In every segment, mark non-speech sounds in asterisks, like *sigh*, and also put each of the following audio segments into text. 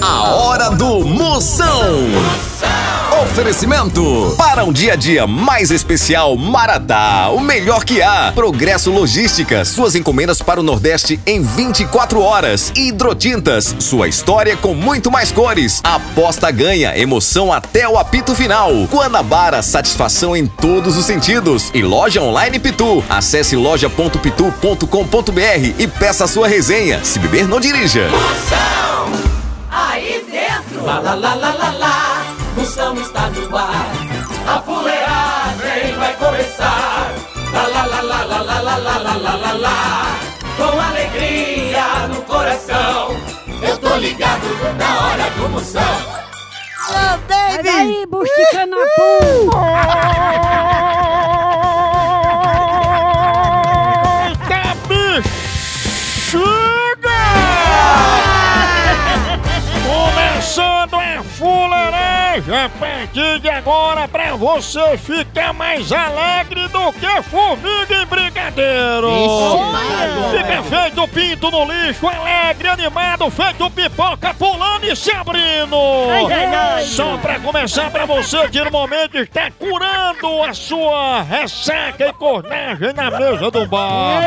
A hora do Moção. Oferecimento para um dia a dia mais especial Maratá, o melhor que há. Progresso Logística, suas encomendas para o Nordeste em 24 horas. Hidrotintas, sua história com muito mais cores. Aposta ganha, emoção até o apito final. Guanabara, satisfação em todos os sentidos. E loja online Pitu. Acesse loja.pitu.com.br e peça sua resenha. Se beber, não dirija. Dentro, lá lá lá lá lá Moção está no ar. A fuleagem vai começar. Lá lá lá lá lá lá lá lá lá lá lá lá. Com alegria no coração, eu tô ligado na hora do Moção. Olha aí, busticando a fuleiragem a partir de agora pra você ficar mais alegre do que formiga em brigadeiro. Fica feito pinto no lixo, alegre, animado, feito pipoca, pulando e se abrindo. Só pra começar pra você que no momento está curando a sua ressaca e cornagem na mesa do bar.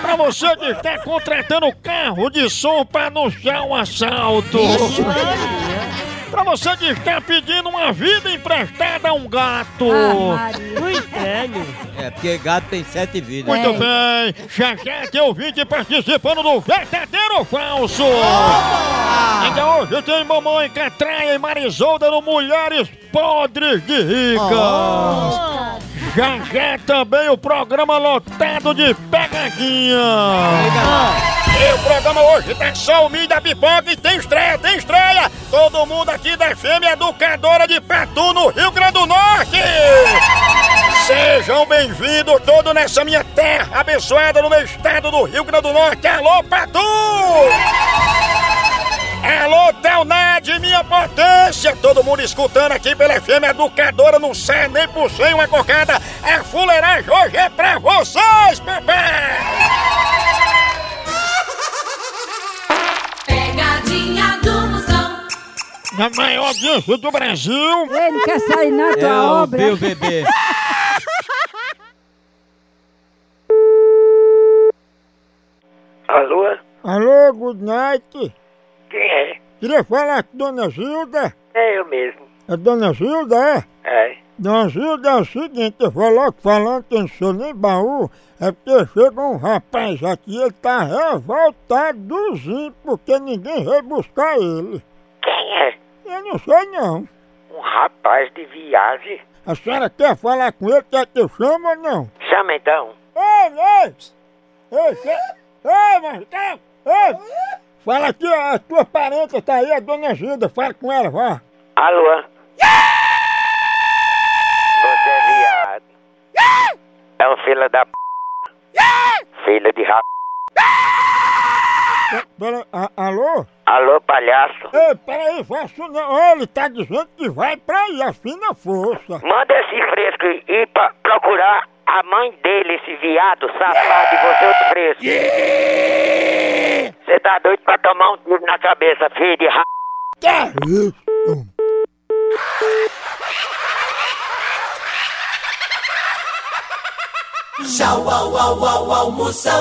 Pra você que está contratando carro de som pra anunciar um assalto. Pra você que está pedindo uma vida emprestada a um gato. É, porque gato tem sete vidas. Muito bem, já já tem ouvinte participando do Verdadeiro ou Falso. Ainda hoje tem mamãe Catraia e Marisolda no Mulheres Podres de Ricas. Já já também o programa lotado de pegadinha. E o programa hoje tá só o milho da pipoca e tem estreia, tem estreia! Todo mundo aqui da Fêmea Educadora de Patu, no Rio Grande do Norte! Sejam bem-vindos todos nessa minha terra abençoada no meu estado do Rio Grande do Norte! Alô, Patu! Alô, Telnad, minha potência! Todo mundo escutando aqui pela FM Educadora, não sai nem por cem uma cocada! A fuleiragem hoje é pra vocês, papai! Na maior audiência do Brasil! Ele não quer sair na É tua o obra. Bill Bebê. *laughs* Alô? Alô, good night! Quem é? Queria falar com Dona Gilda. É eu mesmo. É Dona Gilda, é? É. Dona Gilda é o seguinte, eu vou logo falando que eu não sou nem baú, é porque chegou um rapaz aqui, ele tá revoltadozinho porque ninguém veio buscar ele. Quem é? Eu não sei não. Um rapaz de viagem. A senhora quer falar com ele, quer que eu chame ou não? Chama então. Ei, ei! Ei, que... ei! Ei! Fala aqui, a tua parente tá aí, a Dona Gilda, fala com ela, vá. Alô? Você é viado. É um filho da p. Filho de rap. Pera, a- alô? Alô, palhaço? Ei, peraí, faço não. Ó, Ele tá dizendo que vai pra aí, afina a força. Manda esse fresco ir pra procurar a mãe dele, esse viado safado, e você outro fresco. Você tá doido pra tomar um tiro na cabeça, filho de. Que é isso? Tchau, au, au, au, au, Moção.